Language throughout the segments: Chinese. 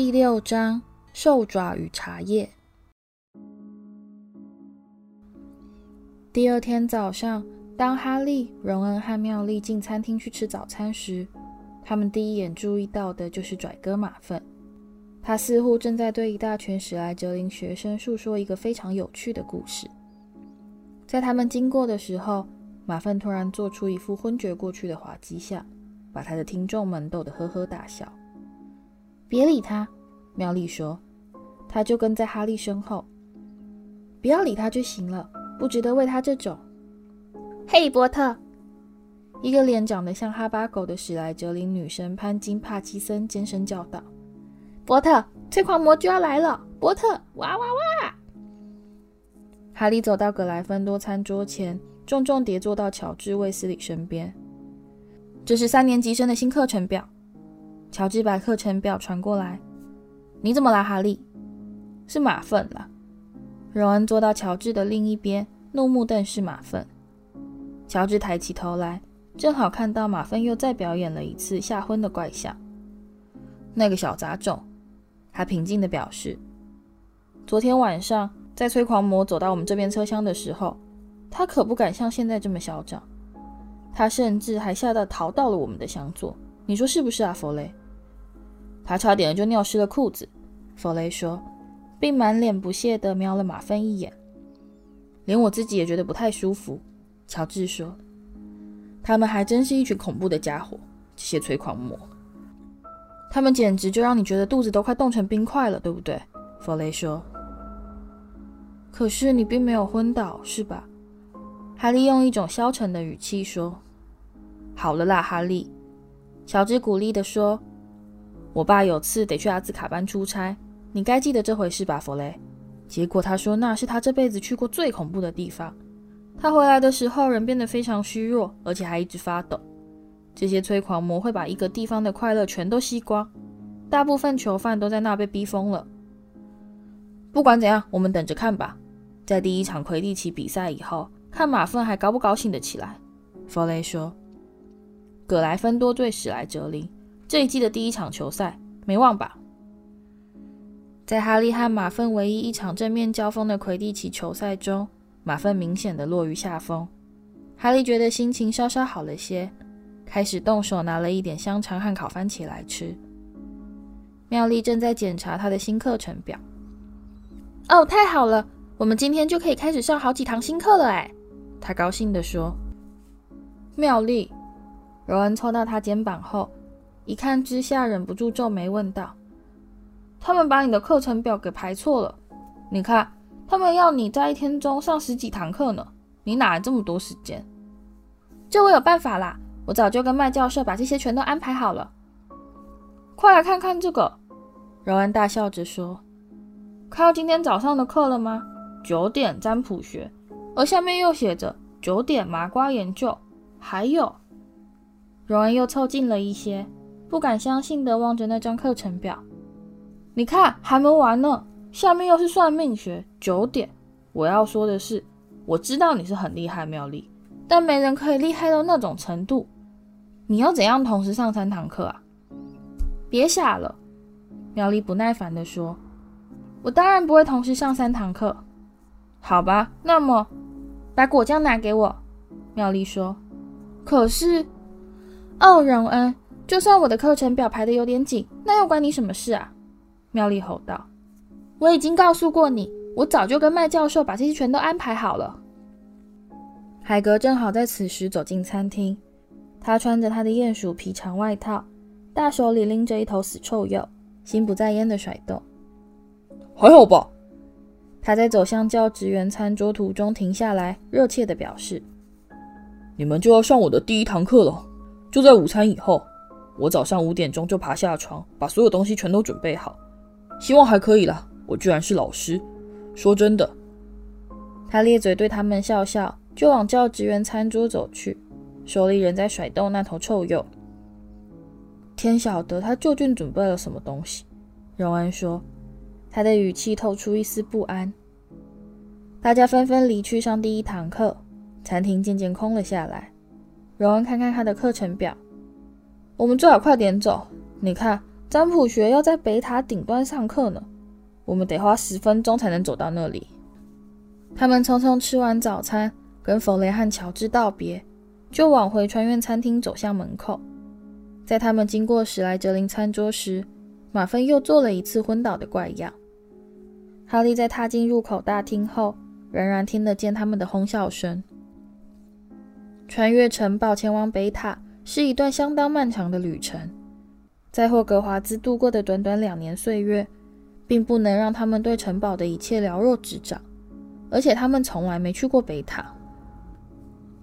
第六章：兽爪与茶叶。第二天早上，当哈利、荣恩和妙丽进餐厅去吃早餐时，他们第一眼注意到的就是拽哥马粪。他似乎正在对一大群史莱哲林学生诉说一个非常有趣的故事。在他们经过的时候，马粪突然做出一副昏厥过去的滑稽相，把他的听众们逗得呵呵大笑。别理他，妙丽说。他就跟在哈利身后。不要理他就行了，不值得为他这种。嘿，波特！一个脸长得像哈巴狗的史莱哲林女生潘金·帕基森尖声叫道：“波特，催狂魔就要来了！波特，哇哇哇！”哈利走到格莱芬多餐桌前，重重叠坐到乔治·卫斯理身边。这是三年级生的新课程表。乔治把课程表传过来。你怎么啦，哈利？是马粪了。荣恩坐到乔治的另一边，怒目瞪视马粪。乔治抬起头来，正好看到马粪又再表演了一次吓昏的怪相。那个小杂种，他平静地表示，昨天晚上。在催狂魔走到我们这边车厢的时候，他可不敢像现在这么嚣张。他甚至还吓得逃到了我们的厢座。你说是不是啊，弗雷？他差点就尿湿了裤子。弗雷说，并满脸不屑地瞄了马芬一眼。连我自己也觉得不太舒服。乔治说，他们还真是一群恐怖的家伙，这些催狂魔。他们简直就让你觉得肚子都快冻成冰块了，对不对？弗雷说。可是你并没有昏倒，是吧？哈利用一种消沉的语气说：“好了啦，哈利。”乔治鼓励地说：“我爸有次得去阿兹卡班出差，你该记得这回事吧，弗雷？结果他说那是他这辈子去过最恐怖的地方。他回来的时候人变得非常虚弱，而且还一直发抖。这些催狂魔会把一个地方的快乐全都吸光，大部分囚犯都在那被逼疯了。不管怎样，我们等着看吧。”在第一场魁地奇比赛以后，看马粪还高不高兴得起来。弗雷说：“葛莱芬多对史莱哲林这一季的第一场球赛，没忘吧？”在哈利和马份唯一一场正面交锋的魁地奇球赛中，马份明显的落于下风。哈利觉得心情稍稍好了些，开始动手拿了一点香肠和烤番茄来吃。妙丽正在检查他的新课程表。哦，太好了！我们今天就可以开始上好几堂新课了，哎，他高兴地说。妙丽，柔恩凑到他肩膀后，一看之下忍不住皱眉问道：“他们把你的课程表给排错了？你看，他们要你在一天中上十几堂课呢，你哪来这么多时间？”这我有办法啦，我早就跟麦教授把这些全都安排好了。快来看看这个，柔恩大笑着说：“看到今天早上的课了吗？”九点占卜学，而下面又写着九点麻瓜研究。还有，荣恩又凑近了一些，不敢相信地望着那张课程表。你看，还没完呢，下面又是算命学。九点，我要说的是，我知道你是很厉害，妙丽，但没人可以厉害到那种程度。你要怎样同时上三堂课啊？别傻了，妙丽不耐烦地说。我当然不会同时上三堂课。好吧，那么把果酱拿给我。”妙丽说。“可是，哦，荣恩，就算我的课程表排的有点紧，那又关你什么事啊？”妙丽吼道。“我已经告诉过你，我早就跟麦教授把这些全都安排好了。”海格正好在此时走进餐厅，他穿着他的鼹鼠皮长外套，大手里拎着一头死臭鼬，心不在焉的甩动。“还好吧？”他在走向教职员餐桌途中停下来，热切的表示：“你们就要上我的第一堂课了，就在午餐以后。我早上五点钟就爬下床，把所有东西全都准备好，希望还可以啦。我居然是老师，说真的。”他咧嘴对他们笑笑，就往教职员餐桌走去，手里仍在甩动那头臭鼬。天晓得他究竟准备了什么东西，荣恩说。他的语气透出一丝不安。大家纷纷离去上第一堂课，餐厅渐渐空了下来。荣恩看看他的课程表，我们最好快点走。你看，占卜学要在北塔顶端上课呢，我们得花十分钟才能走到那里。他们匆匆吃完早餐，跟弗雷和乔治道别，就往回穿越餐厅走向门口。在他们经过史莱哲林餐桌时，马芬又做了一次昏倒的怪样。哈利在踏进入口大厅后，仍然听得见他们的哄笑声。穿越城堡前往北塔是一段相当漫长的旅程，在霍格华兹度过的短短两年岁月，并不能让他们对城堡的一切了若指掌，而且他们从来没去过北塔。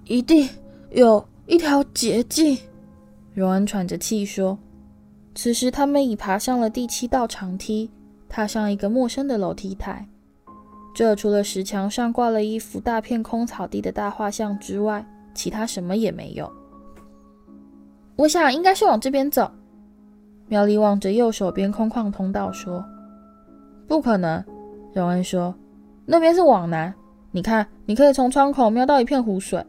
一定有一条捷径，荣恩喘着气说。此时，他们已爬上了第七道长梯，踏上一个陌生的楼梯台。这除了石墙上挂了一幅大片空草地的大画像之外，其他什么也没有。我想应该是往这边走。妙丽望着右手边空旷通道说：“不可能。”荣恩说：“那边是往南，你看，你可以从窗口瞄到一片湖水。”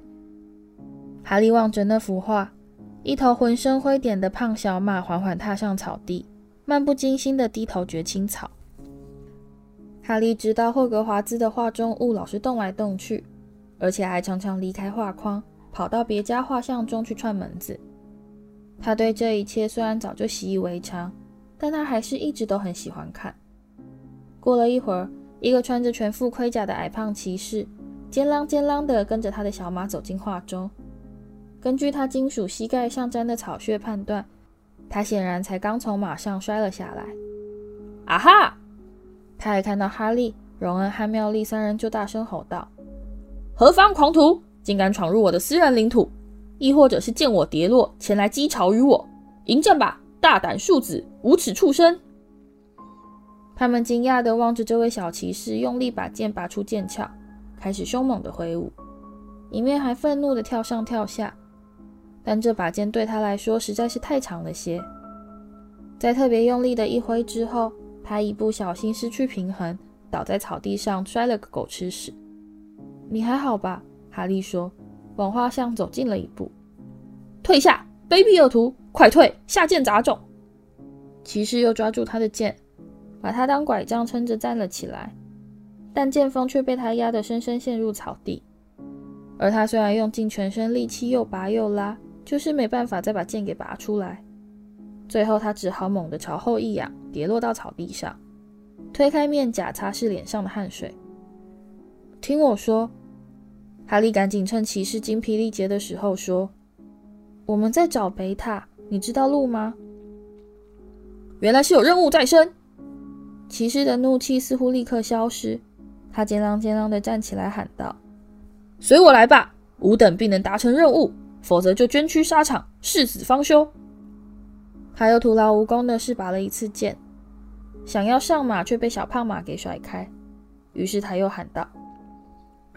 哈利望着那幅画，一头浑身灰点的胖小马缓缓踏上草地，漫不经心地低头嚼青草。哈利知道霍格华兹的画中物老是动来动去，而且还常常离开画框。跑到别家画像中去串门子。他对这一切虽然早就习以为常，但他还是一直都很喜欢看。过了一会儿，一个穿着全副盔甲的矮胖骑士，尖啷尖啷地跟着他的小马走进画中。根据他金属膝盖上沾的草屑判断，他显然才刚从马上摔了下来。啊哈！他一看到哈利、荣恩和妙丽三人，就大声吼道：“何方狂徒！”竟敢闯入我的私人领土，亦或者是见我跌落前来讥嘲于我，迎战吧！大胆庶子，无耻畜生！他们惊讶地望着这位小骑士，用力把剑拔出剑鞘，开始凶猛地挥舞，一面还愤怒地跳上跳下。但这把剑对他来说实在是太长了些，在特别用力的一挥之后，他一不小心失去平衡，倒在草地上，摔了个狗吃屎。你还好吧？哈利说：“往画像走近了一步，退下，卑鄙恶徒，快退！下剑杂种！”骑士又抓住他的剑，把他当拐杖撑着站了起来，但剑锋却被他压得深深陷入草地。而他虽然用尽全身力气又拔又拉，就是没办法再把剑给拔出来。最后，他只好猛地朝后一仰，跌落到草地上，推开面甲擦拭脸上的汗水。听我说。哈利赶紧趁骑士精疲力竭的时候说：“我们在找北塔，你知道路吗？”原来是有任务在身。骑士的怒气似乎立刻消失，他尖啷尖啷的站起来喊道：“随我来吧！吾等必能达成任务，否则就捐躯沙场，誓死方休。”他又徒劳无功的试拔了一次剑，想要上马却被小胖马给甩开，于是他又喊道：“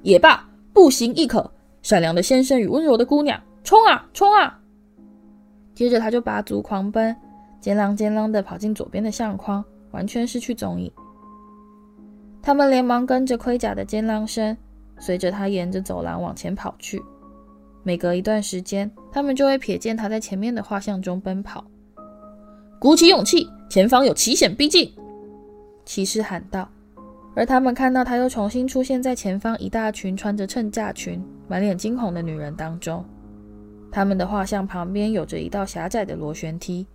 也罢。”步行亦可，善良的先生与温柔的姑娘，冲啊冲啊！接着他就拔足狂奔，尖啷尖啷地跑进左边的相框，完全失去踪影。他们连忙跟着盔甲的尖浪声，随着他沿着走廊往前跑去。每隔一段时间，他们就会瞥见他在前面的画像中奔跑。鼓起勇气，前方有奇险逼近！骑士喊道。而他们看到他又重新出现在前方一大群穿着衬嫁裙、满脸惊恐的女人当中。他们的画像旁边有着一道狭窄的螺旋梯。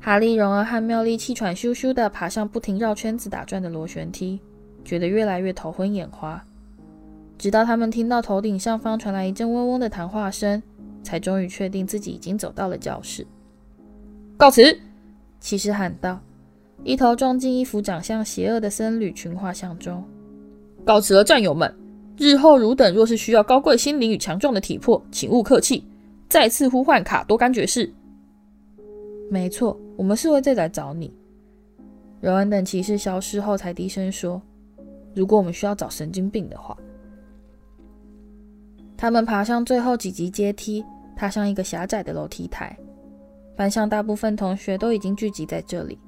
哈利、荣儿和妙丽气喘吁吁地爬上不停绕圈子打转的螺旋梯，觉得越来越头昏眼花。直到他们听到头顶上方传来一阵嗡嗡的谈话声，才终于确定自己已经走到了教室。告辞！骑士喊道。一头撞进一幅长相邪恶的僧侣群画像中。告辞了，战友们！日后汝等若是需要高贵心灵与强壮的体魄，请勿客气。再次呼唤卡多甘爵士。没错，我们是会再来找你。柔恩等骑士消失后，才低声说：“如果我们需要找神经病的话。”他们爬上最后几级阶梯，踏上一个狭窄的楼梯台。班上大部分同学都已经聚集在这里。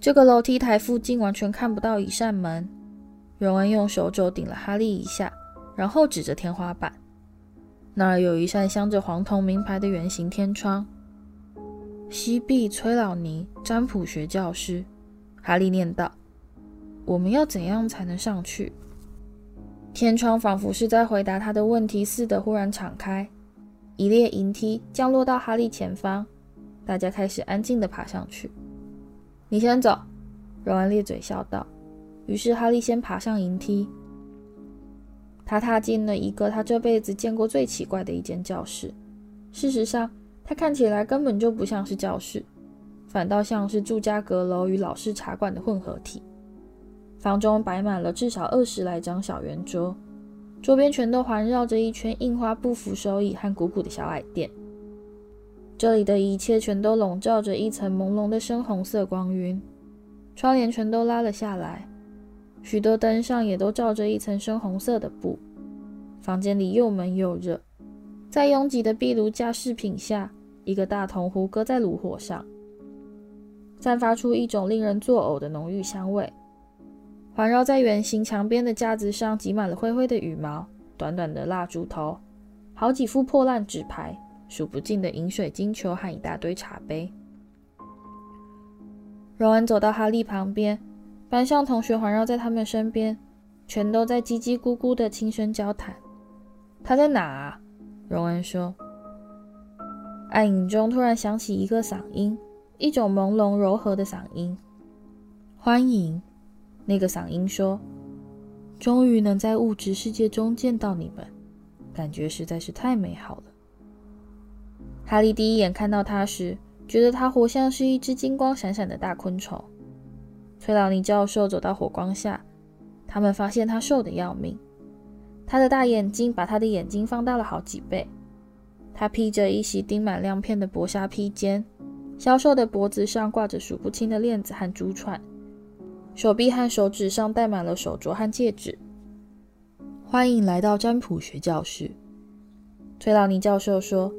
这个楼梯台附近完全看不到一扇门。荣恩用手肘顶了哈利一下，然后指着天花板，那儿有一扇镶着黄铜名牌的圆形天窗。西壁崔老尼占卜学教师。哈利念道：“我们要怎样才能上去？”天窗仿佛是在回答他的问题似的，忽然敞开，一列银梯降落到哈利前方，大家开始安静地爬上去。“你先走。”荣恩咧嘴笑道。于是哈利先爬上银梯，他踏进了一个他这辈子见过最奇怪的一间教室。事实上，它看起来根本就不像是教室，反倒像是住家阁楼与老式茶馆的混合体。房中摆满了至少二十来张小圆桌，桌边全都环绕着一圈印花布扶手椅和鼓鼓的小矮垫。这里的一切全都笼罩着一层朦胧的深红色光晕，窗帘全都拉了下来。许多灯上也都罩着一层深红色的布，房间里又闷又热。在拥挤的壁炉架饰品下，一个大铜壶搁在炉火上，散发出一种令人作呕的浓郁香味。环绕在圆形墙边的架子上挤满了灰灰的羽毛、短短的蜡烛头、好几副破烂纸牌、数不尽的饮水晶球和一大堆茶杯。荣恩走到哈利旁边。班上同学环绕在他们身边，全都在叽叽咕咕的轻声交谈。他在哪啊？荣恩说。暗影中突然响起一个嗓音，一种朦胧柔和的嗓音。欢迎，那个嗓音说。终于能在物质世界中见到你们，感觉实在是太美好了。哈利第一眼看到他时，觉得他活像是一只金光闪闪的大昆虫。崔老尼教授走到火光下，他们发现他瘦得要命。他的大眼睛把他的眼睛放大了好几倍。他披着一袭钉满亮片的薄纱披肩，消瘦的脖子上挂着数不清的链子和珠串，手臂和手指上戴满了手镯和戒指。欢迎来到占卜学教室，崔老尼教授说。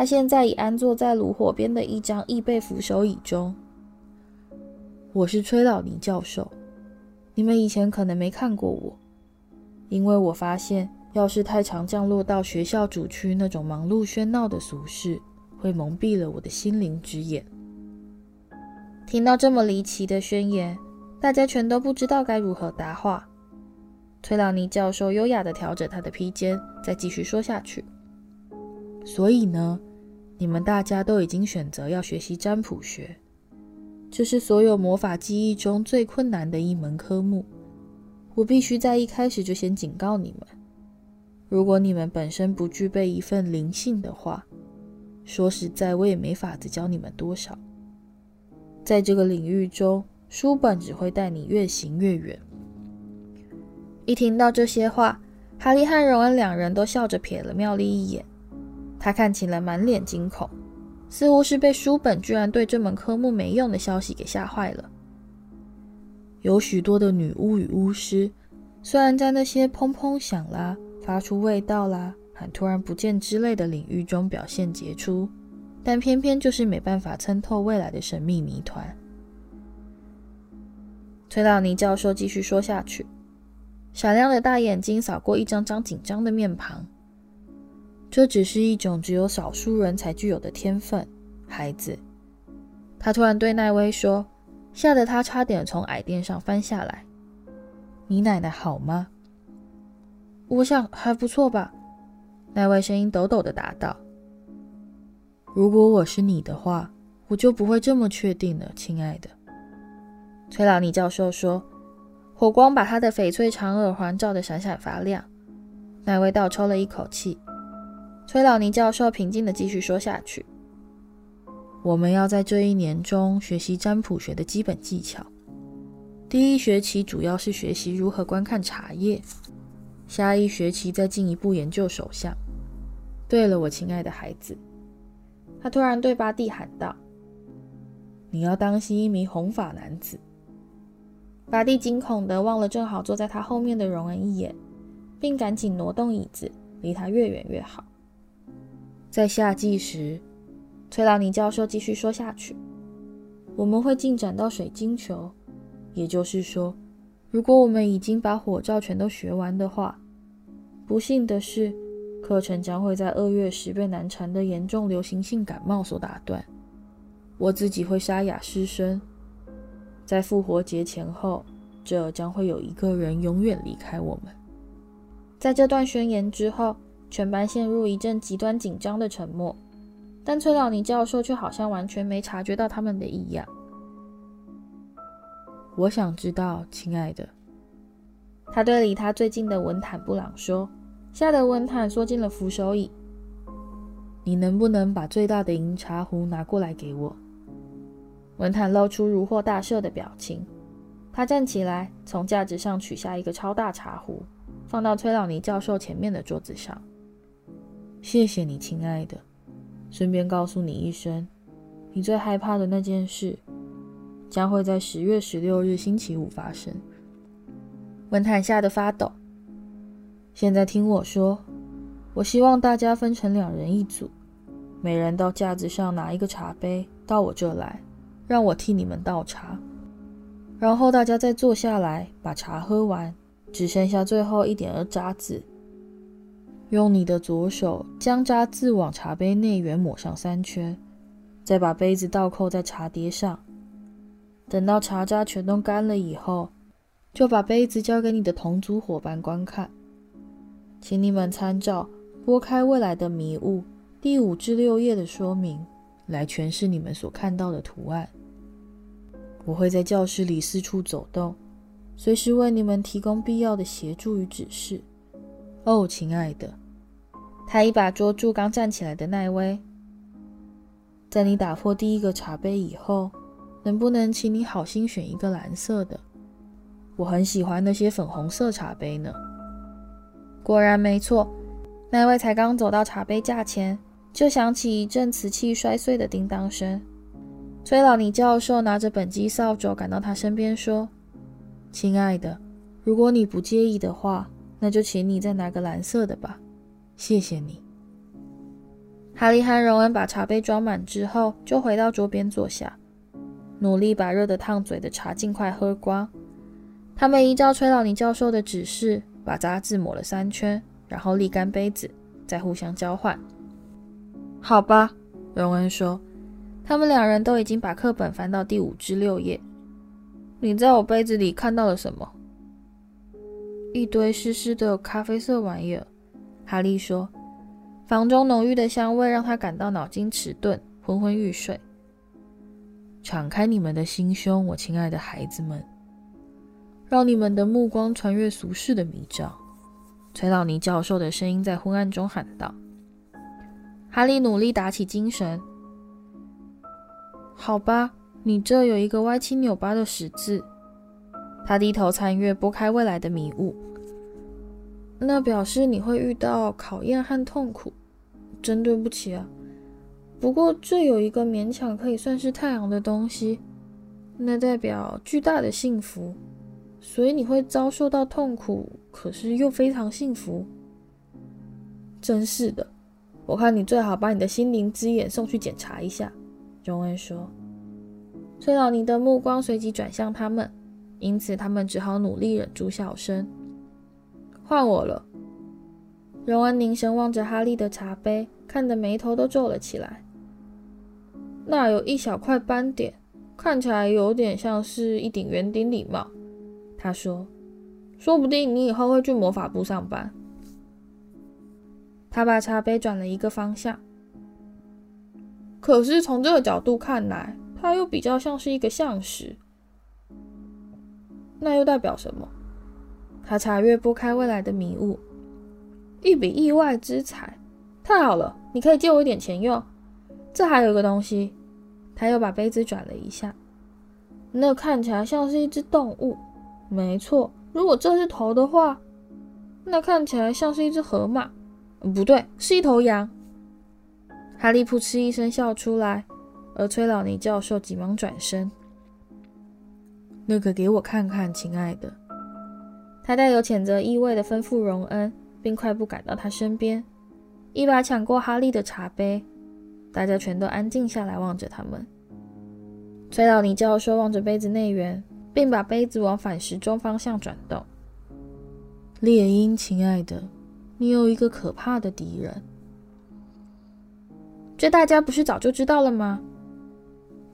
他现在已安坐在炉火边的一张易背扶手椅中。我是崔老尼教授，你们以前可能没看过我，因为我发现，要是太常降落到学校主区那种忙碌喧闹的俗世，会蒙蔽了我的心灵之眼。听到这么离奇的宣言，大家全都不知道该如何答话。崔老尼教授优雅地调整他的披肩，再继续说下去。所以呢，你们大家都已经选择要学习占卜学。这是所有魔法技艺中最困难的一门科目。我必须在一开始就先警告你们：如果你们本身不具备一份灵性的话，说实在，我也没法子教你们多少。在这个领域中，书本只会带你越行越远。一听到这些话，哈利和荣恩两人都笑着瞥了妙丽一眼，他看起来满脸惊恐。似乎是被书本居然对这门科目没用的消息给吓坏了。有许多的女巫与巫师，虽然在那些砰砰响啦、发出味道啦、和突然不见之类的领域中表现杰出，但偏偏就是没办法参透未来的神秘谜团。崔老尼教授继续说下去，闪亮的大眼睛扫过一张张紧张的面庞。这只是一种只有少数人才具有的天分，孩子。他突然对奈威说，吓得他差点从矮垫上翻下来。你奶奶好吗？我想还不错吧。奈威声音抖抖的答道。如果我是你的话，我就不会这么确定了，亲爱的。崔老尼教授说，火光把他的翡翠长耳环照得闪闪发亮。奈威倒抽了一口气。崔老尼教授平静地继续说下去：“我们要在这一年中学习占卜学的基本技巧。第一学期主要是学习如何观看茶叶，下一学期再进一步研究手相。对了，我亲爱的孩子，他突然对巴蒂喊道：‘你要当心一名红发男子。’巴蒂惊恐地望了正好坐在他后面的荣恩一眼，并赶紧挪动椅子，离他越远越好。”在夏季时，崔老尼教授继续说下去：“我们会进展到水晶球，也就是说，如果我们已经把火罩全都学完的话，不幸的是，课程将会在二月时被难缠的严重流行性感冒所打断。我自己会沙哑失声。在复活节前后，这将会有一个人永远离开我们。在这段宣言之后，全班陷入一阵极端紧张的沉默，但崔老尼教授却好像完全没察觉到他们的异样。我想知道，亲爱的，他对离他最近的文坦布朗说，吓得文坦缩进了扶手椅。你能不能把最大的银茶壶拿过来给我？文坦露出如获大赦的表情。他站起来，从架子上取下一个超大茶壶，放到崔老尼教授前面的桌子上。谢谢你，亲爱的。顺便告诉你一声，你最害怕的那件事，将会在十月十六日星期五发生。文坦吓得发抖。现在听我说，我希望大家分成两人一组，每人到架子上拿一个茶杯到我这来，让我替你们倒茶。然后大家再坐下来，把茶喝完，只剩下最后一点儿渣子。用你的左手将渣子往茶杯内缘抹上三圈，再把杯子倒扣在茶碟上。等到茶渣全都干了以后，就把杯子交给你的同组伙伴观看。请你们参照《拨开未来的迷雾》第五至六页的说明来诠释你们所看到的图案。我会在教室里四处走动，随时为你们提供必要的协助与指示。哦，亲爱的，他一把捉住刚站起来的奈威。在你打破第一个茶杯以后。能不能请你好心选一个蓝色的？我很喜欢那些粉红色茶杯呢。果然没错，那位才刚走到茶杯架前，就响起一阵瓷器摔碎的叮当声。崔老尼教授拿着本机扫帚赶到他身边，说：“亲爱的，如果你不介意的话，那就请你再拿个蓝色的吧。谢谢你。”哈利和荣恩把茶杯装满之后，就回到桌边坐下。努力把热得烫嘴的茶尽快喝光。他们依照崔老尼教授的指示，把杂志抹了三圈，然后沥干杯子，再互相交换。好吧，荣恩说，他们两人都已经把课本翻到第五至六页。你在我杯子里看到了什么？一堆湿湿的咖啡色玩意儿。哈利说，房中浓郁的香味让他感到脑筋迟钝，昏昏欲睡。敞开你们的心胸，我亲爱的孩子们，让你们的目光穿越俗世的迷障。崔老尼教授的声音在昏暗中喊道。哈利努力打起精神。好吧，你这有一个歪七扭八的十字。他低头参阅拨开未来的迷雾。那表示你会遇到考验和痛苦。真对不起啊。不过，这有一个勉强可以算是太阳的东西，那代表巨大的幸福，所以你会遭受到痛苦，可是又非常幸福。真是的，我看你最好把你的心灵之眼送去检查一下。”荣恩说。崔老尼的目光随即转向他们，因此他们只好努力忍住笑声。换我了。荣恩凝神望着哈利的茶杯，看得眉头都皱了起来。那有一小块斑点，看起来有点像是一顶圆顶礼帽。他说：“说不定你以后会去魔法部上班。”他把茶杯转了一个方向。可是从这个角度看来，它又比较像是一个橡实。那又代表什么？他查阅拨开未来的迷雾。一笔意外之财，太好了！你可以借我一点钱用。这还有一个东西。他又把杯子转了一下，那看起来像是一只动物。没错，如果这是头的话，那看起来像是一只河马。不对，是一头羊。哈利扑哧一声笑出来，而崔老尼教授急忙转身。那个给我看看，亲爱的。他带有谴责意味的吩咐荣恩，并快步赶到他身边，一把抢过哈利的茶杯。大家全都安静下来，望着他们。崔老尼教授望着杯子内缘，并把杯子往反时钟方向转动。猎鹰，亲爱的，你有一个可怕的敌人。这大家不是早就知道了吗？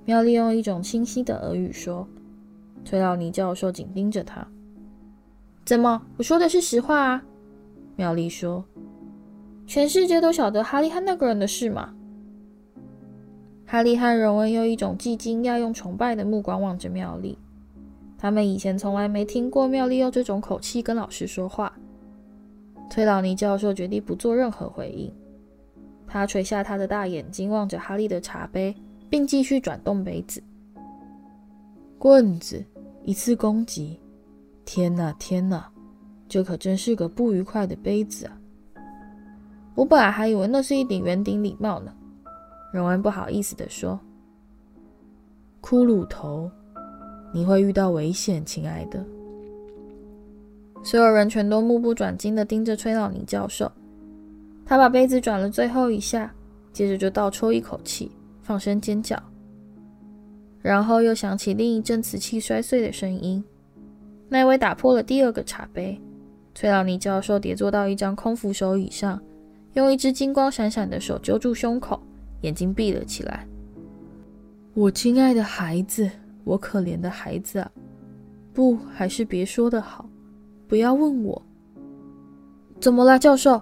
妙丽用一种清晰的俄语说。崔老尼教授紧盯着他。怎么？我说的是实话啊！妙丽说。全世界都晓得哈利和那个人的事吗？哈利和荣恩用一种既惊讶又崇拜的目光望着妙丽。他们以前从来没听过妙丽用这种口气跟老师说话。崔老尼教授决定不做任何回应。他垂下他的大眼睛，望着哈利的茶杯，并继续转动杯子。棍子，一次攻击。天哪，天哪，这可真是个不愉快的杯子啊！我本来还以为那是一顶圆顶礼帽呢。荣恩不好意思地说：“骷髅头，你会遇到危险，亲爱的。”所有人全都目不转睛地盯着崔老尼教授。他把杯子转了最后一下，接着就倒抽一口气，放声尖叫。然后又响起另一阵瓷器摔碎的声音。奈威打破了第二个茶杯。崔老尼教授跌坐到一张空扶手椅上，用一只金光闪闪的手揪住胸口，眼睛闭了起来。我亲爱的孩子，我可怜的孩子啊！不，还是别说的好。不要问我。怎么了，教授？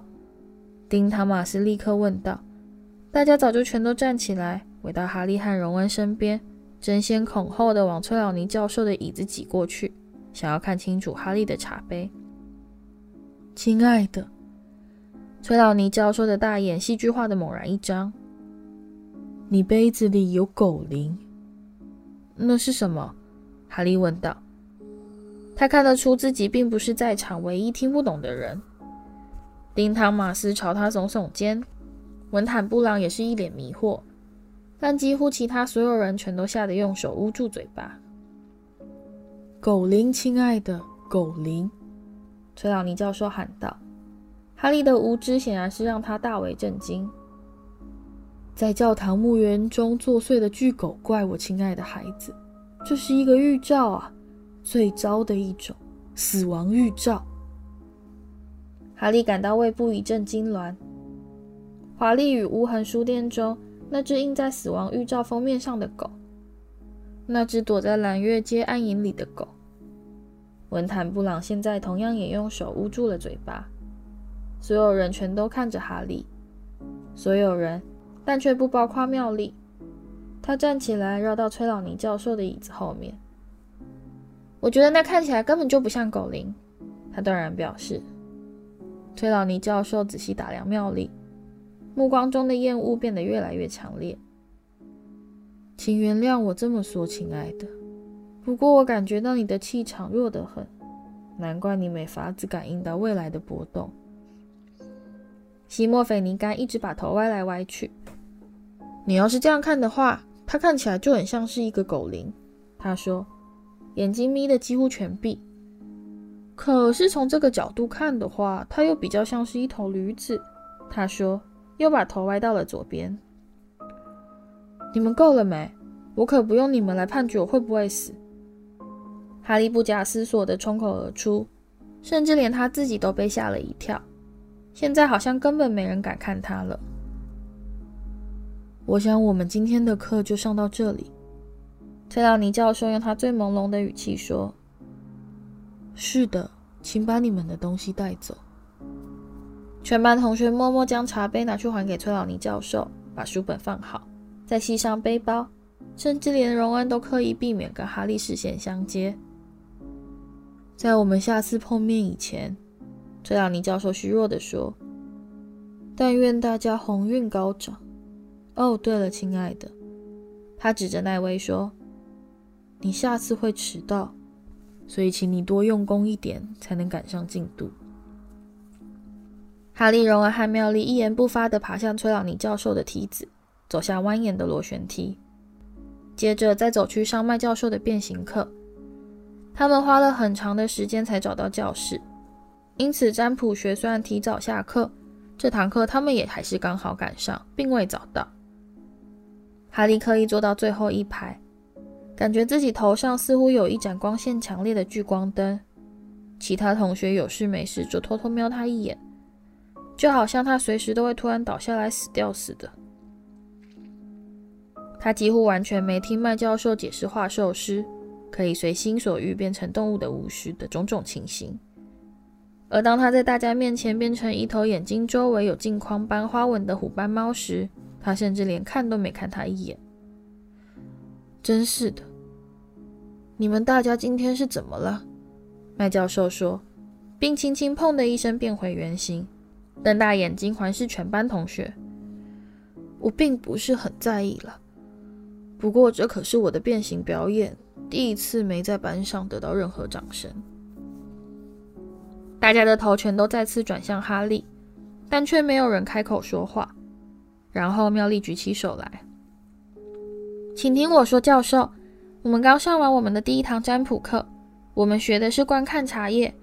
丁·塔马斯立刻问道。大家早就全都站起来，围到哈利和荣恩身边，争先恐后的往崔老尼教授的椅子挤过去，想要看清楚哈利的茶杯。亲爱的，崔老尼教授的大眼戏剧化的猛然一张。你杯子里有狗灵。那是什么？哈利问道。他看得出自己并不是在场唯一听不懂的人。丁·汤马斯朝他耸耸肩，文坦布朗也是一脸迷惑。但几乎其他所有人全都吓得用手捂住嘴巴。狗灵，亲爱的，狗灵！崔老尼教授喊道。哈利的无知显然是让他大为震惊。在教堂墓园中作祟的巨狗怪，我亲爱的孩子，这是一个预兆啊，最糟的一种死亡预兆。哈利感到胃部一阵痉挛。华丽与无痕书店中。那只印在死亡预兆封面上的狗，那只躲在蓝月街暗影里的狗。文坦布朗现在同样也用手捂住了嘴巴。所有人全都看着哈利，所有人，但却不包括妙丽。他站起来，绕到崔老尼教授的椅子后面。我觉得那看起来根本就不像狗灵，他断然表示。崔老尼教授仔细打量妙丽。目光中的厌恶变得越来越强烈。请原谅我这么说，亲爱的。不过我感觉到你的气场弱得很，难怪你没法子感应到未来的波动。西莫菲尼甘一直把头歪来歪去。你要是这样看的话，他看起来就很像是一个狗灵。他说，眼睛眯得几乎全闭。可是从这个角度看的话，他又比较像是一头驴子。他说。又把头歪到了左边。你们够了没？我可不用你们来判决我会不会死。哈利不假思索地冲口而出，甚至连他自己都被吓了一跳。现在好像根本没人敢看他了。我想我们今天的课就上到这里。崔老尼教授用他最朦胧的语气说：“是的，请把你们的东西带走。”全班同学默默将茶杯拿去还给崔老尼教授，把书本放好，再系上背包，甚至连荣恩都刻意避免跟哈利视线相接。在我们下次碰面以前，崔老尼教授虚弱地说：“但愿大家鸿运高涨。”哦，对了，亲爱的，他指着奈威说：“你下次会迟到，所以请你多用功一点，才能赶上进度。”哈利、荣恩和妙丽一言不发地爬向崔老尼教授的梯子，走下蜿蜒的螺旋梯，接着再走去上麦教授的变形课。他们花了很长的时间才找到教室，因此占卜学虽然提早下课，这堂课他们也还是刚好赶上，并未早到。哈利刻意坐到最后一排，感觉自己头上似乎有一盏光线强烈的聚光灯。其他同学有事没事就偷偷瞄他一眼。就好像他随时都会突然倒下来死掉似的。他几乎完全没听麦教授解释画兽师可以随心所欲变成动物的巫师的种种情形。而当他在大家面前变成一头眼睛周围有镜框般花纹的虎斑猫时，他甚至连看都没看他一眼。真是的，你们大家今天是怎么了？麦教授说，并轻轻砰的一声变回原形，瞪大眼睛环视全班同学。我并不是很在意了，不过这可是我的变形表演，第一次没在班上得到任何掌声。大家的头全都再次转向哈利，但却没有人开口说话。然后妙丽举起手来，请听我说，教授，我们刚上完我们的第一堂占卜课，我们学的是观看茶叶，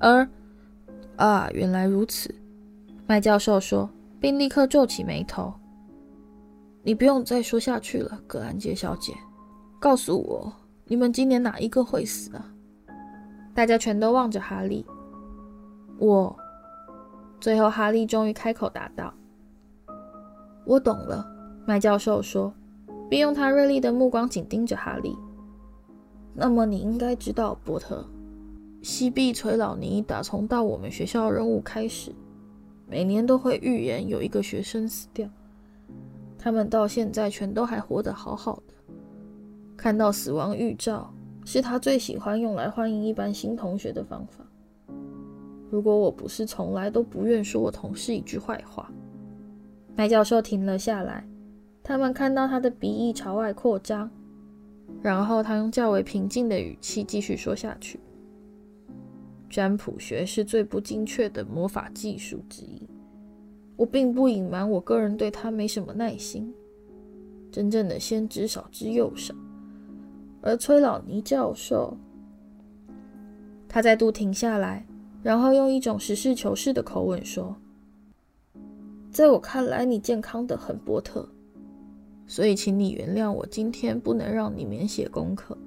而……啊，原来如此，麦教授说，并立刻皱起眉头。你不用再说下去了，葛兰杰小姐，告诉我，你们今年哪一个会死啊？大家全都望着哈利。我，最后哈利终于开口答道：“我懂了。”麦教授说，并用他锐利的目光紧盯着哈利。“那么你应该知道，波特，西碧崔老尼打从到我们学校任务开始，每年都会预言有一个学生死掉。他们到现在全都还活得好好。看到死亡预兆，是他最喜欢用来欢迎一班新同学的方法。”如果我不是从来都不愿说我同事一句坏话，麦教授停了下来。他们看到他的鼻翼朝外扩张，然后他用较为平静的语气继续说下去：“占卜学是最不精确的魔法技术之一。我并不隐瞒，我个人对他没什么耐心。真正的先知少之又少，而崔老尼教授……”他再度停下来。然后用一种实事求是的口吻说：“在我看来，你健康得很，波特，所以请你原谅我今天不能让你免写功课。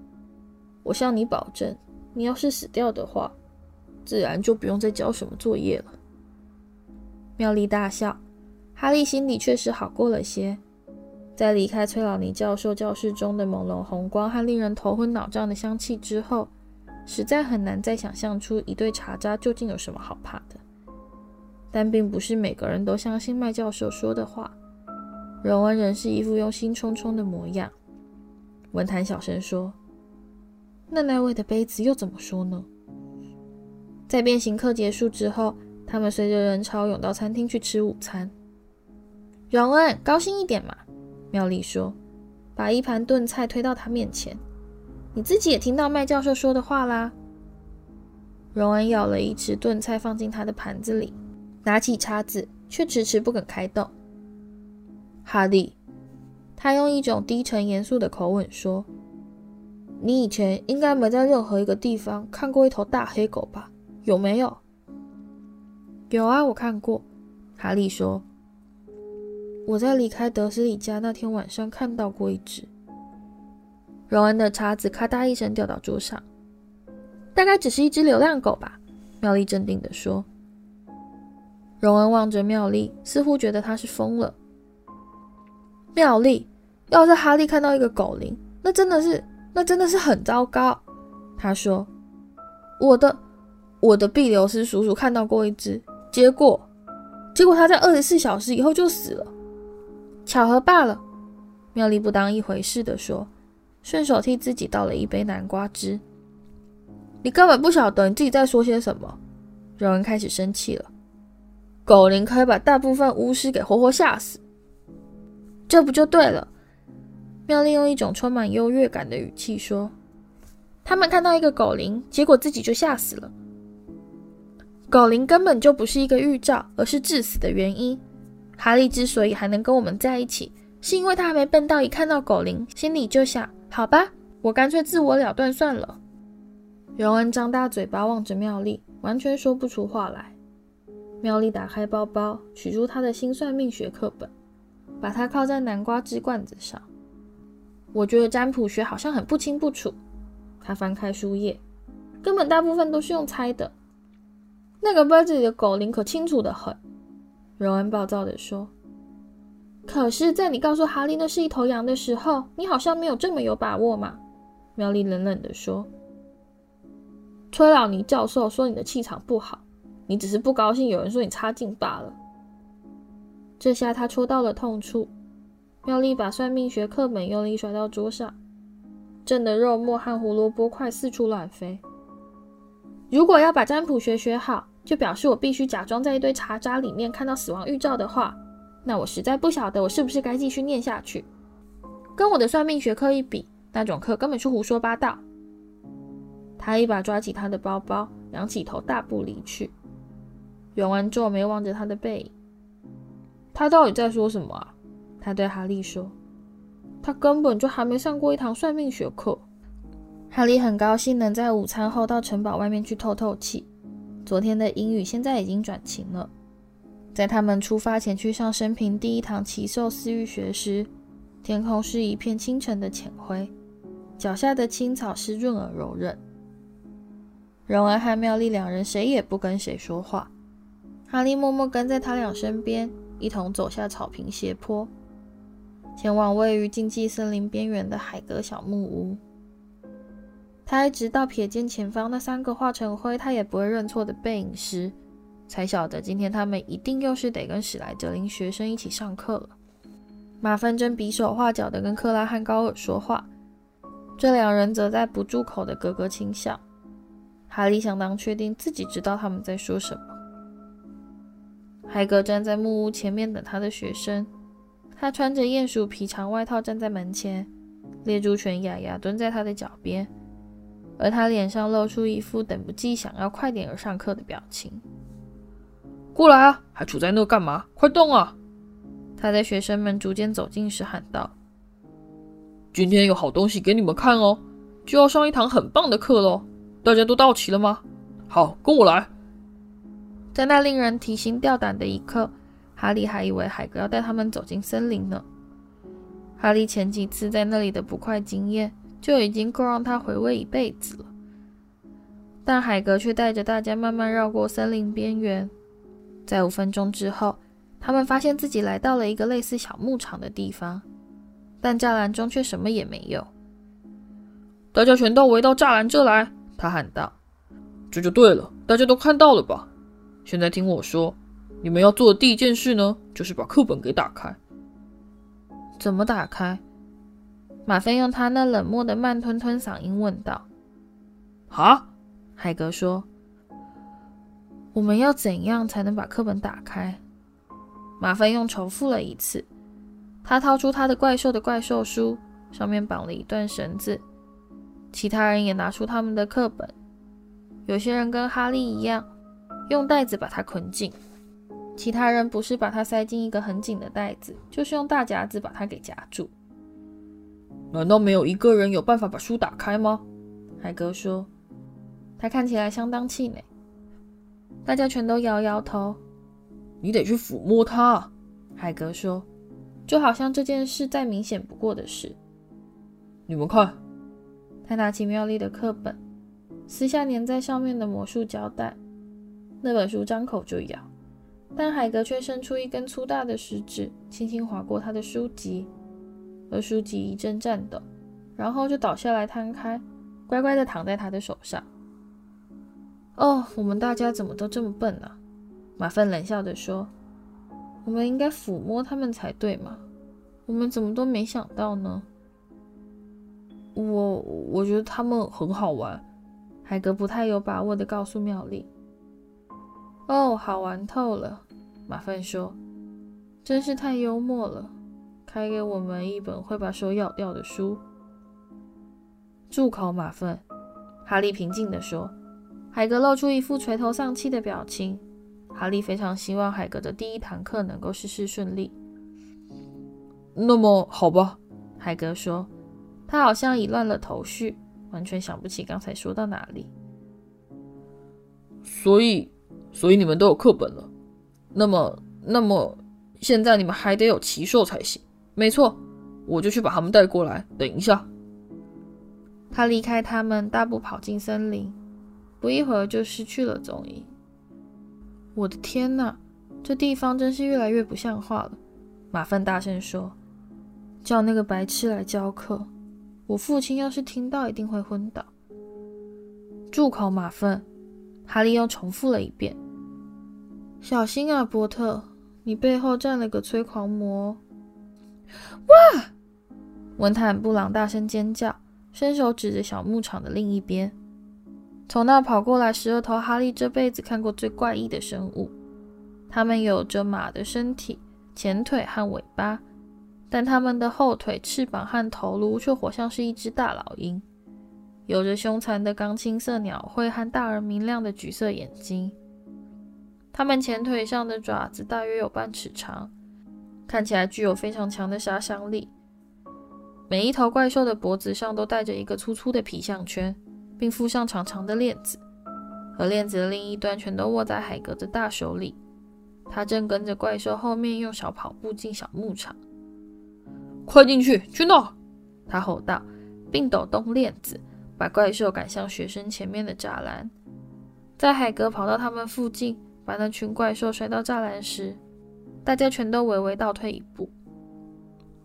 我向你保证，你要是死掉的话，自然就不用再交什么作业了。”妙丽大笑，哈利心里确实好过了些。在离开崔老尼教授教室中的朦胧红光和令人头昏脑胀的香气之后，实在很难再想象出一对茶渣究竟有什么好怕的，但并不是每个人都相信麦教授说的话。荣恩仍是一副忧心忡忡的模样。文坛小声说：“那那位的杯子又怎么说呢？”在变形课结束之后，他们随着人潮涌到餐厅去吃午餐。荣恩，高兴一点嘛，妙丽说，把一盘炖菜推到他面前。你自己也听到麦教授说的话啦。荣恩舀了一匙炖菜放进他的盘子里，拿起叉子，却迟迟不肯开动。哈利，他用一种低沉严肃的口吻说：“你以前应该没在任何一个地方看过一头大黑狗吧？有没有？”“有啊，我看过。”哈利说：“我在离开德斯里家那天晚上看到过一只。”荣恩的叉子咔嗒一声掉到桌上，大概只是一只流浪狗吧。妙丽镇定地说。荣恩望着妙丽，似乎觉得她是疯了。妙丽，要是哈利看到一个狗灵，那真的是，那真的是很糟糕。他说：“我的，我的毕留斯叔叔看到过一只，结果，结果他在二十四小时以后就死了，巧合罢了。”妙丽不当一回事地说。顺手替自己倒了一杯南瓜汁。你根本不晓得你自己在说些什么。荣恩开始生气了。狗灵可以把大部分巫师给活活吓死，这不就对了？妙丽用一种充满优越感的语气说：“他们看到一个狗灵，结果自己就吓死了。狗灵根本就不是一个预兆，而是致死的原因。哈利之所以还能跟我们在一起，是因为他还没笨到一看到狗灵，心里就想。”好吧，我干脆自我了断算了。荣恩张大嘴巴望着妙丽，完全说不出话来。妙丽打开包包，取出她的心算命学课本，把它靠在南瓜汁罐子上。我觉得占卜学好像很不清不楚。她翻开书页，根本大部分都是用猜的。那个杯子里的狗灵可清楚得很。荣恩暴躁地说：“可是，在你告诉哈利那是一头羊的时候，你好像没有这么有把握嘛？妙丽冷冷地说。崔老尼教授说你的气场不好，你只是不高兴有人说你差劲罢了。这下他戳到了痛处。妙丽把算命学课本用力摔到桌上，震得肉末和胡萝卜块四处乱飞。如果要把占卜学学好，就表示我必须假装在一堆茶渣里面看到死亡预兆的话，那我实在不晓得我是不是该继续念下去。跟我的算命学课一比，那种课根本是胡说八道。他一把抓起他的包包，仰起头大步离去。荣恩皱眉望着他的背影，他到底在说什么啊？他对哈利说：“他根本就还没上过一堂算命学课。”哈利很高兴能在午餐后到城堡外面去透透气。昨天的阴雨现在已经转晴了。在他们出发前去上生平第一堂奇兽私域学时，天空是一片清晨的浅灰，脚下的青草湿润而柔韧。荣儿和妙丽两人谁也不跟谁说话。哈利默默跟在他俩身边，一同走下草坪斜坡，前往位于禁忌森林边缘的海格小木屋。他一直到瞥见前方那三个化成灰他也不会认错的背影时，才晓得今天他们一定又是得跟史莱哲林学生一起上课了。马芬正比手画脚地跟克拉汉高尔说话，这两人则在不住口地咯咯轻笑。哈利相当确定自己知道他们在说什么。海格站在木屋前面等他的学生，他穿着鼹鼠皮长外套站在门前，猎猪犬雅雅蹲在他的脚边，而他脸上露出一副等不及想要快点儿上课的表情。过来啊，还杵在那干嘛？快动啊！他在学生们逐渐走近时喊道：“今天有好东西给你们看哦，就要上一堂很棒的课喽！大家都到齐了吗？好，跟我来。”在那令人提心吊胆的一刻，哈利还以为海格要带他们走进森林呢。哈利前几次在那里的不快经验就已经够让他回味一辈子了。但海格却带着大家慢慢绕过森林边缘。在五分钟之后，他们发现自己来到了一个类似小牧场的地方，但栅栏中却什么也没有。大家全都围到栅栏这来，他喊道：“这就对了，大家都看到了吧？”现在听我说，你们要做的第一件事呢，就是把课本给打开。怎么打开？马份用他那冷漠的慢吞吞嗓音问道。啊？海格说。我们要怎样才能把课本打开？马份用重复了一次。他掏出他的怪兽的怪兽书，上面绑了一段绳子。其他人也拿出他们的课本。有些人跟哈利一样。用袋子把它捆紧，其他人不是把它塞进一个很紧的袋子，就是用大夹子把它给夹住。难道没有一个人有办法把书打开吗？海格说。他看起来相当气馁。大家全都摇摇头。你得去抚摸它，海格说，就好像这件事再明显不过的事。你们看，他拿起妙丽的课本，撕下粘在上面的魔术胶带。那本书张口就咬，但海格却伸出一根粗大的食指，轻轻划过他的书籍，而书籍一阵颤抖，然后就倒下来摊开，乖乖地躺在他的手上。哦，我们大家怎么都这么笨呢？马份冷笑着说：“我们应该抚摸他们才对嘛，我们怎么都没想到呢？”我我觉得他们很好玩，海格不太有把握地告诉妙丽。哦，好玩透了，马份说，真是太幽默了。开给我们一本会把手咬掉的书。住口，马粪！哈利平静地说。海格露出一副垂头丧气的表情。哈利非常希望海格的第一堂课能够事事顺利。那么好吧，海格说。他好像已乱了头绪，完全想不起刚才说到哪里。所以。所以你们都有课本了，那么，那么现在你们还得有奇兽才行。没错，我就去把他们带过来。等一下，他离开他们，大步跑进森林，不一会儿就失去了踪影。我的天哪，这地方真是越来越不像话了。马粪大声说：“叫那个白痴来教课！我父亲要是听到，一定会昏倒。”住口，马粪！哈利又重复了一遍：“小心啊，波特，你背后站了个催狂魔！”哇！文坦布朗大声尖叫，伸手指着小牧场的另一边。从那跑过来十二头哈利这辈子看过最怪异的生物，它们有着马的身体、前腿和尾巴，但它们的后腿、翅膀和头颅却活像是一只大老鹰，有着凶残的钢青色鸟喙和大而明亮的橘色眼睛。它们前腿上的爪子大约有半尺长，看起来具有非常强的杀伤力。每一头怪兽的脖子上都带着一个粗粗的皮项圈。并附上长长的链子，而链子的另一端全都握在海格的大手里。他正跟着怪兽后面用小跑步进小牧场。快进去，去那！他吼道，并抖动链子，把怪兽赶向学生前面的栅栏。在海格跑到他们附近，把那群怪兽摔到栅栏时，大家全都微微倒退一步。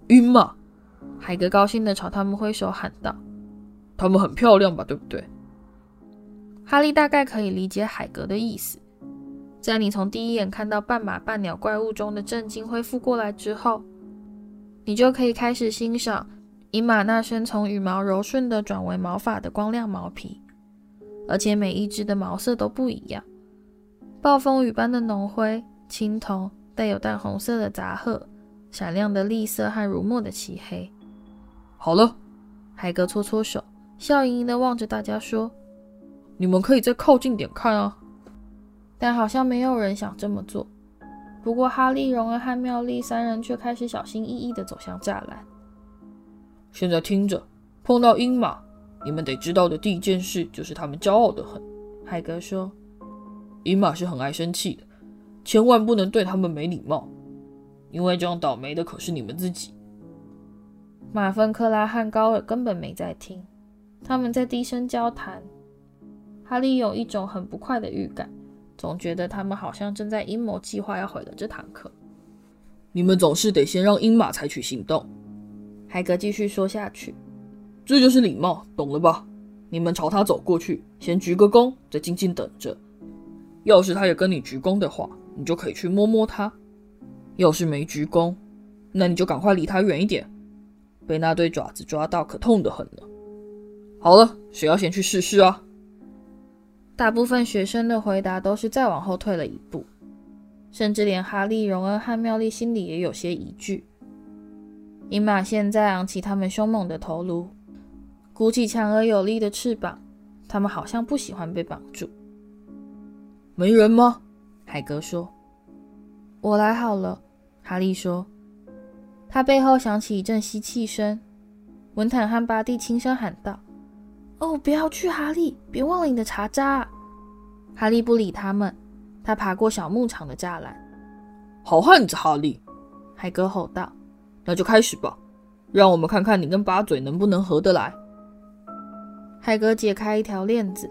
晕吗？海格高兴地朝他们挥手喊道。他们很漂亮吧，对不对？哈利大概可以理解海格的意思。在你从第一眼看到半马半鸟怪物中的震惊恢复过来之后，你就可以开始欣赏鹰马那身从羽毛柔顺的转为毛发的光亮毛皮，而且每一只的毛色都不一样：暴风雨般的浓灰、青铜、带有淡红色的杂褐、闪亮的栗色和如墨的漆黑。好了，海格搓搓手。笑盈盈的望着大家说：“你们可以再靠近点看啊。”但好像没有人想这么做。不过哈利、荣恩和妙丽三人却开始小心翼翼地走向栅栏。现在听着，碰到鹰马，你们得知道的第一件事就是他们骄傲的很。海格说：“鹰马是很爱生气的，千万不能对他们没礼貌，因为这样倒霉的可是你们自己。”马芬克拉和高尔根本没在听。他们在低声交谈。哈利有一种很不快的预感，总觉得他们好像正在阴谋计划要毁了这堂课。你们总是得先让鹰马采取行动。海格继续说下去：“这就是礼貌，懂了吧？你们朝他走过去，先鞠个躬，再静静等着。要是他也跟你鞠躬的话，你就可以去摸摸它；要是没鞠躬，那你就赶快离它远一点。被那对爪子抓到，可痛得很呢。”好了，谁要先去试试啊？大部分学生的回答都是再往后退了一步，甚至连哈利、荣恩和妙丽心里也有些疑惧。鹰马现在昂起他们凶猛的头颅，鼓起强而有力的翅膀，他们好像不喜欢被绑住。没人吗？海格说。我来好了，哈利说。他背后响起一阵吸气声，文坦和巴蒂轻声喊道。哦，不要去，哈利！别忘了你的茶渣。哈利不理他们，他爬过小牧场的栅栏。好汉子，哈利！海格吼道：“那就开始吧，让我们看看你跟八嘴能不能合得来。”海格解开一条链子，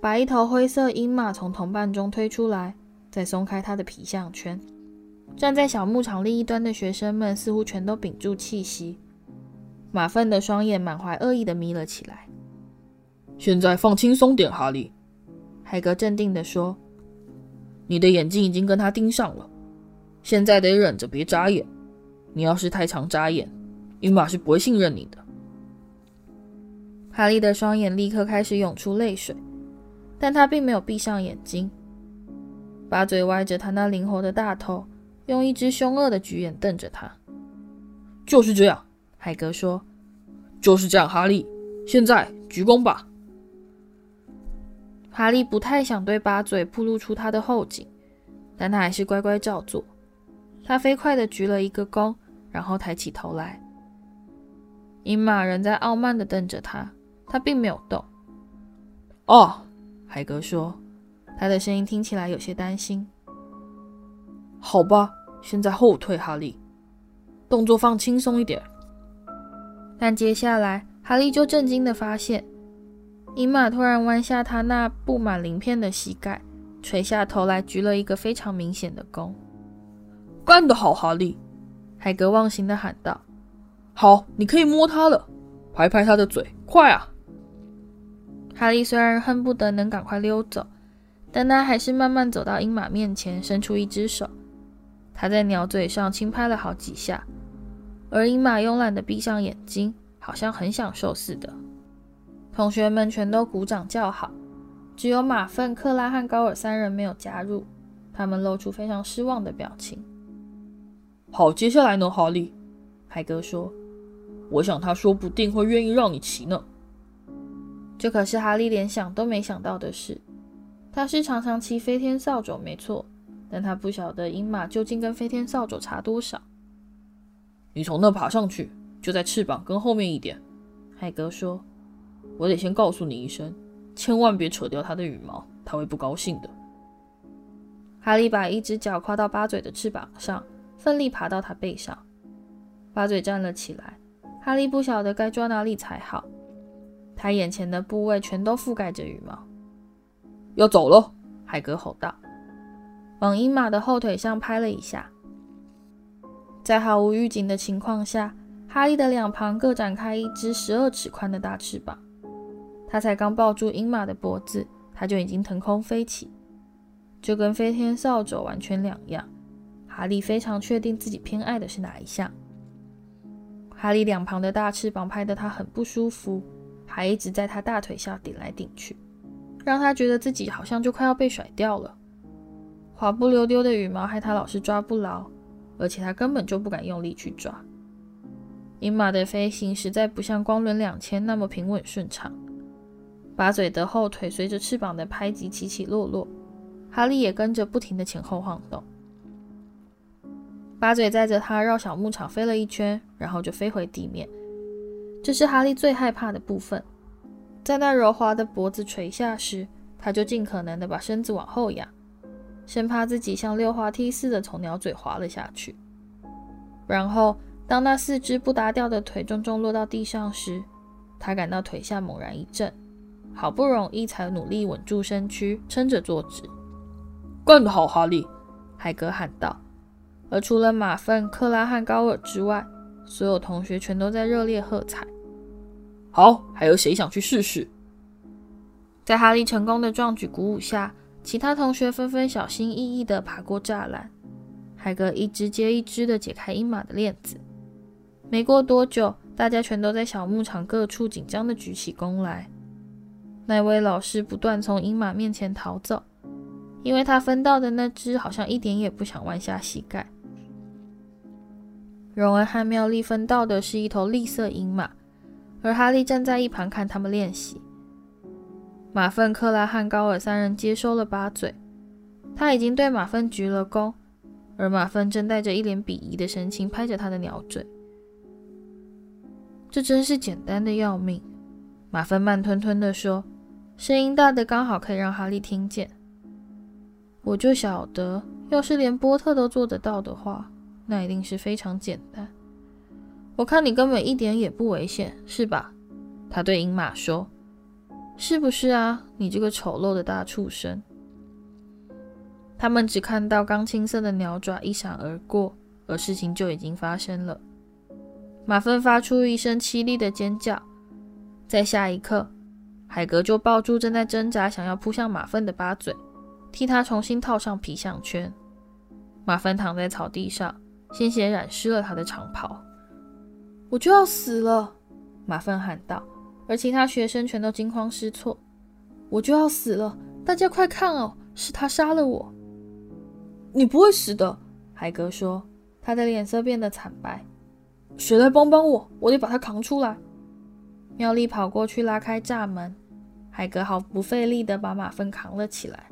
把一头灰色鹰马从同伴中推出来，再松开他的皮项圈。站在小牧场另一端的学生们似乎全都屏住气息，马粪的双眼满怀恶意地眯了起来。现在放轻松点，哈利。海格镇定地说：“你的眼睛已经跟他盯上了，现在得忍着别眨眼。你要是太常眨眼，英马是不会信任你的。”哈利的双眼立刻开始涌出泪水，但他并没有闭上眼睛。八嘴歪着他那灵活的大头，用一只凶恶的橘眼瞪着他。就是这样，海格说：“就是这样，哈利。现在鞠躬吧。”哈利不太想对八嘴暴露出他的后颈，但他还是乖乖照做。他飞快地鞠了一个躬，然后抬起头来。鹰马仍在傲慢地瞪着他，他并没有动。哦，海格说，他的声音听起来有些担心。好吧，现在后退，哈利，动作放轻松一点。但接下来，哈利就震惊地发现。鹰马突然弯下他那布满鳞片的膝盖，垂下头来，鞠了一个非常明显的躬。干得好，哈利！海格忘形地喊道：“好，你可以摸它了，拍拍它的嘴，快啊！”哈利虽然恨不得能赶快溜走，但他还是慢慢走到鹰马面前，伸出一只手。他在鸟嘴上轻拍了好几下，而鹰马慵懒地闭上眼睛，好像很享受似的。同学们全都鼓掌叫好，只有马粪、克拉和高尔三人没有加入，他们露出非常失望的表情。好，接下来呢，哈利？海哥说：“我想他说不定会愿意让你骑呢。”这可是哈利连想都没想到的事。他是常常骑飞天扫帚，没错，但他不晓得鹰马究竟跟飞天扫帚差多少。你从那爬上去，就在翅膀跟后面一点。海格说。我得先告诉你一声，千万别扯掉它的羽毛，它会不高兴的。哈利把一只脚跨到八嘴的翅膀上，奋力爬到他背上。八嘴站了起来，哈利不晓得该抓哪里才好。他眼前的部位全都覆盖着羽毛。要走了，海格吼道，往鹰马的后腿上拍了一下。在毫无预警的情况下，哈利的两旁各展开一只十二尺宽的大翅膀。他才刚抱住鹰马的脖子，他就已经腾空飞起，就跟飞天扫帚完全两样。哈利非常确定自己偏爱的是哪一项。哈利两旁的大翅膀拍得他很不舒服，还一直在他大腿下顶来顶去，让他觉得自己好像就快要被甩掉了。滑不溜丢的羽毛害他老是抓不牢，而且他根本就不敢用力去抓。鹰马的飞行实在不像光轮两千那么平稳顺畅。八嘴的后腿随着翅膀的拍击起起落落，哈利也跟着不停的前后晃动。巴嘴载着他绕小牧场飞了一圈，然后就飞回地面。这是哈利最害怕的部分。在那柔滑的脖子垂下时，他就尽可能的把身子往后仰，生怕自己像溜滑梯似的从鸟嘴滑了下去。然后，当那四只不搭调的腿重重落到地上时，他感到腿下猛然一震。好不容易才努力稳住身躯，撑着坐直。干得好，哈利！海格喊道。而除了马粪、克拉汉高尔之外，所有同学全都在热烈喝彩。好，还有谁想去试试？在哈利成功的壮举鼓舞下，其他同学纷纷小心翼翼地爬过栅栏。海格一只接一只地解开鹰马的链子。没过多久，大家全都在小牧场各处紧张地举起弓来。那位老师不断从鹰马面前逃走，因为他分到的那只好像一点也不想弯下膝盖。荣恩和妙丽分到的是一头栗色鹰马，而哈利站在一旁看他们练习。马粪、克拉和高尔三人接收了八嘴，他已经对马粪鞠了躬，而马粪正带着一脸鄙夷的神情拍着他的鸟嘴。这真是简单的要命，马粪慢吞吞地说。声音大的刚好可以让哈利听见。我就晓得，要是连波特都做得到的话，那一定是非常简单。我看你根本一点也不危险，是吧？他对鹰马说：“是不是啊？你这个丑陋的大畜生！”他们只看到钢青色的鸟爪一闪而过，而事情就已经发生了。马粪发出一声凄厉的尖叫，在下一刻。海格就抱住正在挣扎、想要扑向马粪的八嘴，替他重新套上皮项圈。马粪躺在草地上，鲜血染湿了他的长袍。我就要死了！马粪喊道，而其他学生全都惊慌失措。我就要死了！大家快看哦，是他杀了我！你不会死的，海格说，他的脸色变得惨白。谁来帮帮我？我得把他扛出来。妙丽跑过去拉开栅门。海格毫不费力地把马粪扛了起来。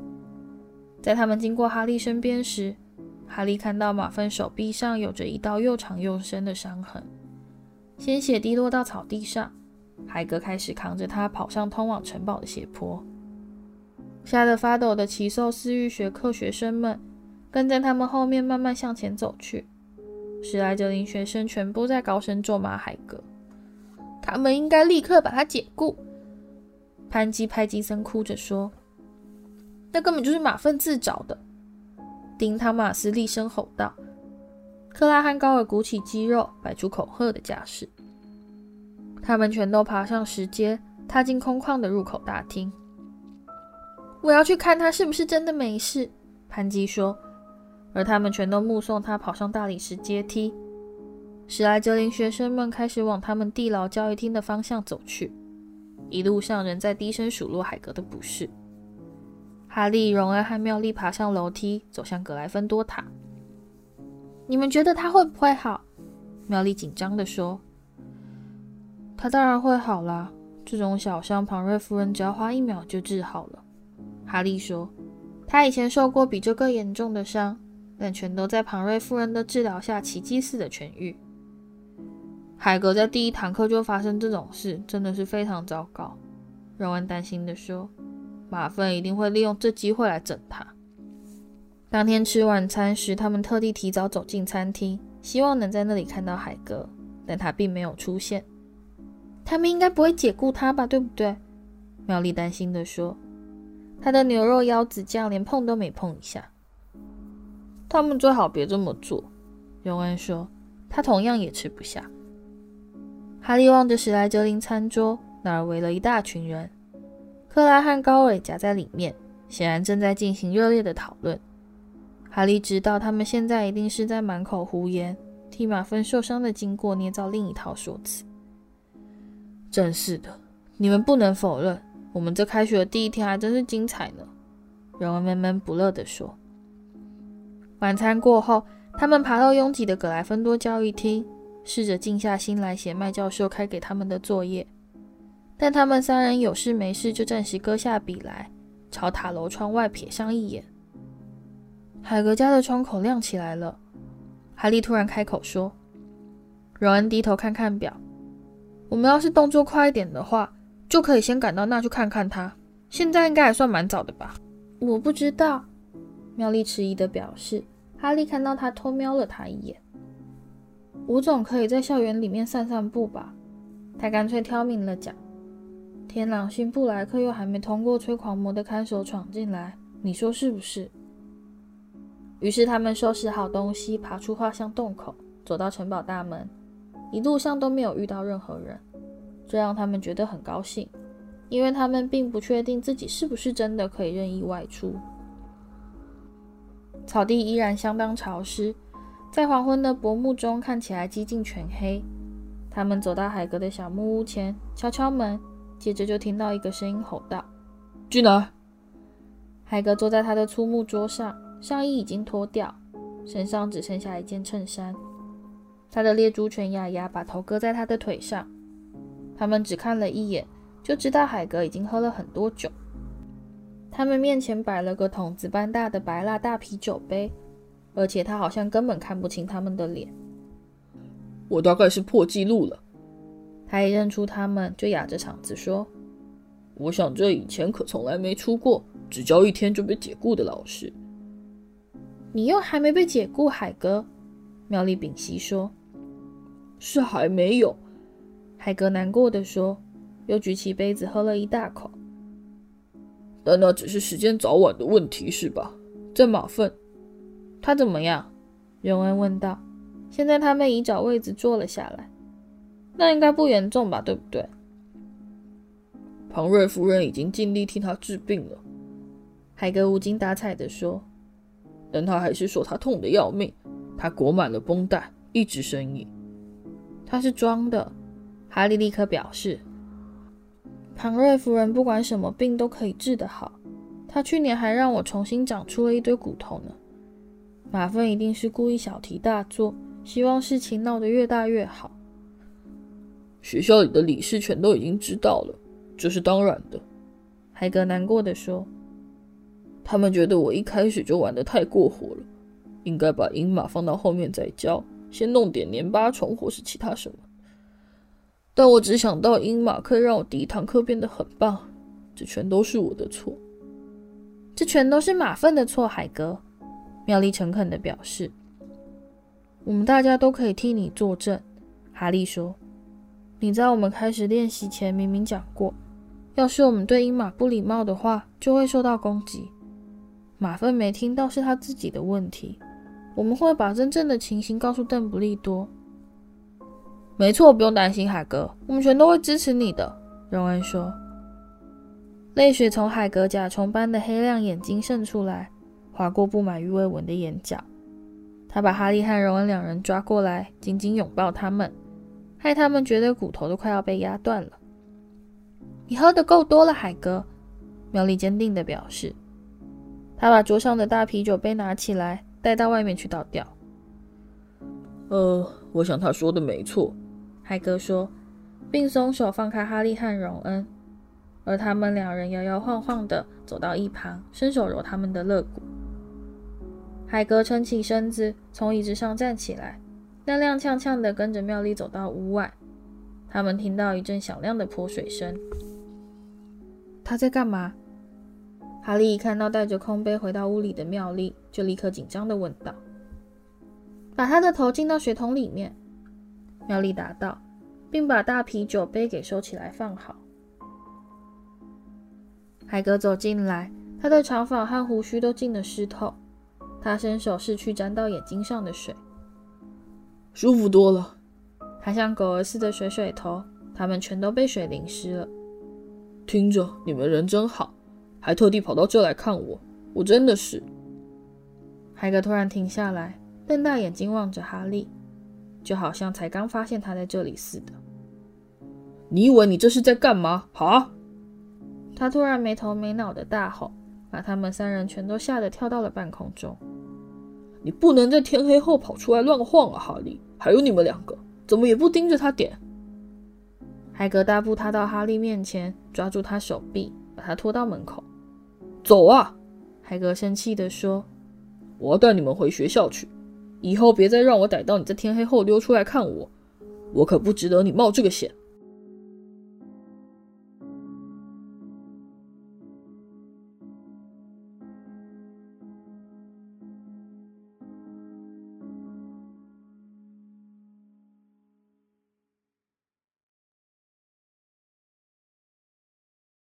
在他们经过哈利身边时，哈利看到马粪手臂上有着一道又长又深的伤痕，鲜血滴落到草地上。海格开始扛着他跑上通往城堡的斜坡。吓得发抖的奇兽私域学课学生们跟在他们后面慢慢向前走去。史莱哲林学生全部在高声咒骂海格，他们应该立刻把他解雇。潘基派基森哭着说：“那根本就是马粪自找的。”丁汤马斯厉声吼道：“克拉汉高尔鼓起肌肉，摆出恐吓的架势。他们全都爬上石阶，踏进空旷的入口大厅。我要去看他是不是真的没事，潘基说。而他们全都目送他跑上大理石阶梯。史莱哲林学生们开始往他们地牢教育厅的方向走去，一路上仍在低声数落海格的不是。哈利、荣恩和妙丽爬上楼梯，走向格莱芬多塔。你们觉得他会不会好？妙丽紧张地说：“他当然会好啦，这种小伤，庞瑞夫人只要花一秒就治好了。”哈利说：“他以前受过比这更严重的伤，但全都在庞瑞夫人的治疗下奇迹似的痊愈。”海格在第一堂课就发生这种事，真的是非常糟糕。荣恩担心地说：“马粪一定会利用这机会来整他。”当天吃晚餐时，他们特地提早走进餐厅，希望能在那里看到海格，但他并没有出现。他们应该不会解雇他吧？对不对？妙丽担心的说。他的牛肉腰子酱连碰都没碰一下。他们最好别这么做，荣恩说。他同样也吃不下。哈利望着史莱哲林餐桌，那儿围了一大群人，克拉和高伟夹在里面，显然正在进行热烈的讨论。哈利知道，他们现在一定是在满口胡言，替马粪受伤的经过捏造另一套说辞。真是的，你们不能否认，我们这开学的第一天还真是精彩呢。荣恩闷闷不乐地说。晚餐过后，他们爬到拥挤的格莱芬多交易厅，试着静下心来写麦教授开给他们的作业，但他们三人有事没事就暂时搁下笔来，朝塔楼窗外瞥上一眼。海格家的窗口亮起来了，哈利突然开口说：“荣恩，低头看看表，我们要是动作快一点的话，就可以先赶到那去看看他。现在应该还算蛮早的吧？”“我不知道。”妙丽迟疑地表示。哈利看到他偷瞄了他一眼。“我总可以在校园里面散散步吧？”他干脆挑明了讲。“天狼星布莱克又还没通过催狂魔的看守闯进来，你说是不是？”于是他们收拾好东西，爬出画像洞口，走到城堡大门。一路上都没有遇到任何人，这让他们觉得很高兴，因为他们并不确定自己是不是真的可以任意外出。草地依然相当潮湿，在黄昏的薄暮中看起来几近全黑。他们走到海格的小木屋前，敲敲门，接着就听到一个声音吼道：“进来！”海格坐在他的粗木桌上。上衣已经脱掉，身上只剩下一件衬衫。他的猎猪犬雅雅把头搁在他的腿上。他们只看了一眼，就知道海格已经喝了很多酒。他们面前摆了个桶子般大的白蜡大啤酒杯，而且他好像根本看不清他们的脸。我大概是破纪录了。他一认出他们，就哑着嗓子说：“我想这以前可从来没出过只教一天就被解雇的老师。”你又还没被解雇，海哥，妙丽屏息说：“是还没有。”海格难过的说，又举起杯子喝了一大口。但那只是时间早晚的问题，是吧？在马粪，他怎么样？荣恩问道。现在他们已找位子坐了下来，那应该不严重吧？对不对？庞瑞夫人已经尽力替他治病了。海格无精打采地说。但他还是说他痛得要命，他裹满了绷带，一直呻吟。他是装的，哈利立刻表示。庞瑞夫人不管什么病都可以治得好，她去年还让我重新长出了一堆骨头呢。马粪一定是故意小题大做，希望事情闹得越大越好。学校里的理事全都已经知道了，这是当然的。海格难过的说。他们觉得我一开始就玩得太过火了，应该把鹰马放到后面再教，先弄点黏巴虫或是其他什么。但我只想到鹰马可以让我第一堂课变得很棒，这全都是我的错。这全都是马粪的错，海格。妙丽诚恳地表示。我们大家都可以替你作证，哈利说。你在我们开始练习前明明讲过，要是我们对鹰马不礼貌的话，就会受到攻击。马粪没听到是他自己的问题，我们会把真正的情形告诉邓不利多。没错，不用担心，海格，我们全都会支持你的。”荣恩说。泪水从海格甲虫般的黑亮眼睛渗出来，划过布满鱼尾纹的眼角。他把哈利和荣恩两人抓过来，紧紧拥抱他们，害他们觉得骨头都快要被压断了。你喝得够多了，海格。妙丽坚定地表示。他把桌上的大啤酒杯拿起来，带到外面去倒掉。呃，我想他说的没错，海格说，并松手放开哈利和荣恩，而他们两人摇摇晃晃的走到一旁，伸手揉他们的肋骨。海格撑起身子，从椅子上站起来，踉踉跄跄的跟着妙丽走到屋外。他们听到一阵响亮的泼水声。他在干嘛？哈利一看到带着空杯回到屋里的妙丽，就立刻紧张地问道：“把他的头浸到水桶里面。”妙丽答道，并把大啤酒杯给收起来放好。海格走进来，他的长发和胡须都浸得湿透。他伸手拭去沾到眼睛上的水，舒服多了。他像狗儿似的甩甩头，他们全都被水淋湿了。听着，你们人真好，还特地跑到这来看我，我真的是。海格突然停下来，瞪大眼睛望着哈利，就好像才刚发现他在这里似的。你以为你这是在干嘛？哈！他突然没头没脑的大吼，把他们三人全都吓得跳到了半空中。你不能在天黑后跑出来乱晃啊，哈利！还有你们两个，怎么也不盯着他点？海格大步踏到哈利面前，抓住他手臂，把他拖到门口。走啊！海格生气地说：“我要带你们回学校去，以后别再让我逮到你在天黑后溜出来看我，我可不值得你冒这个险。”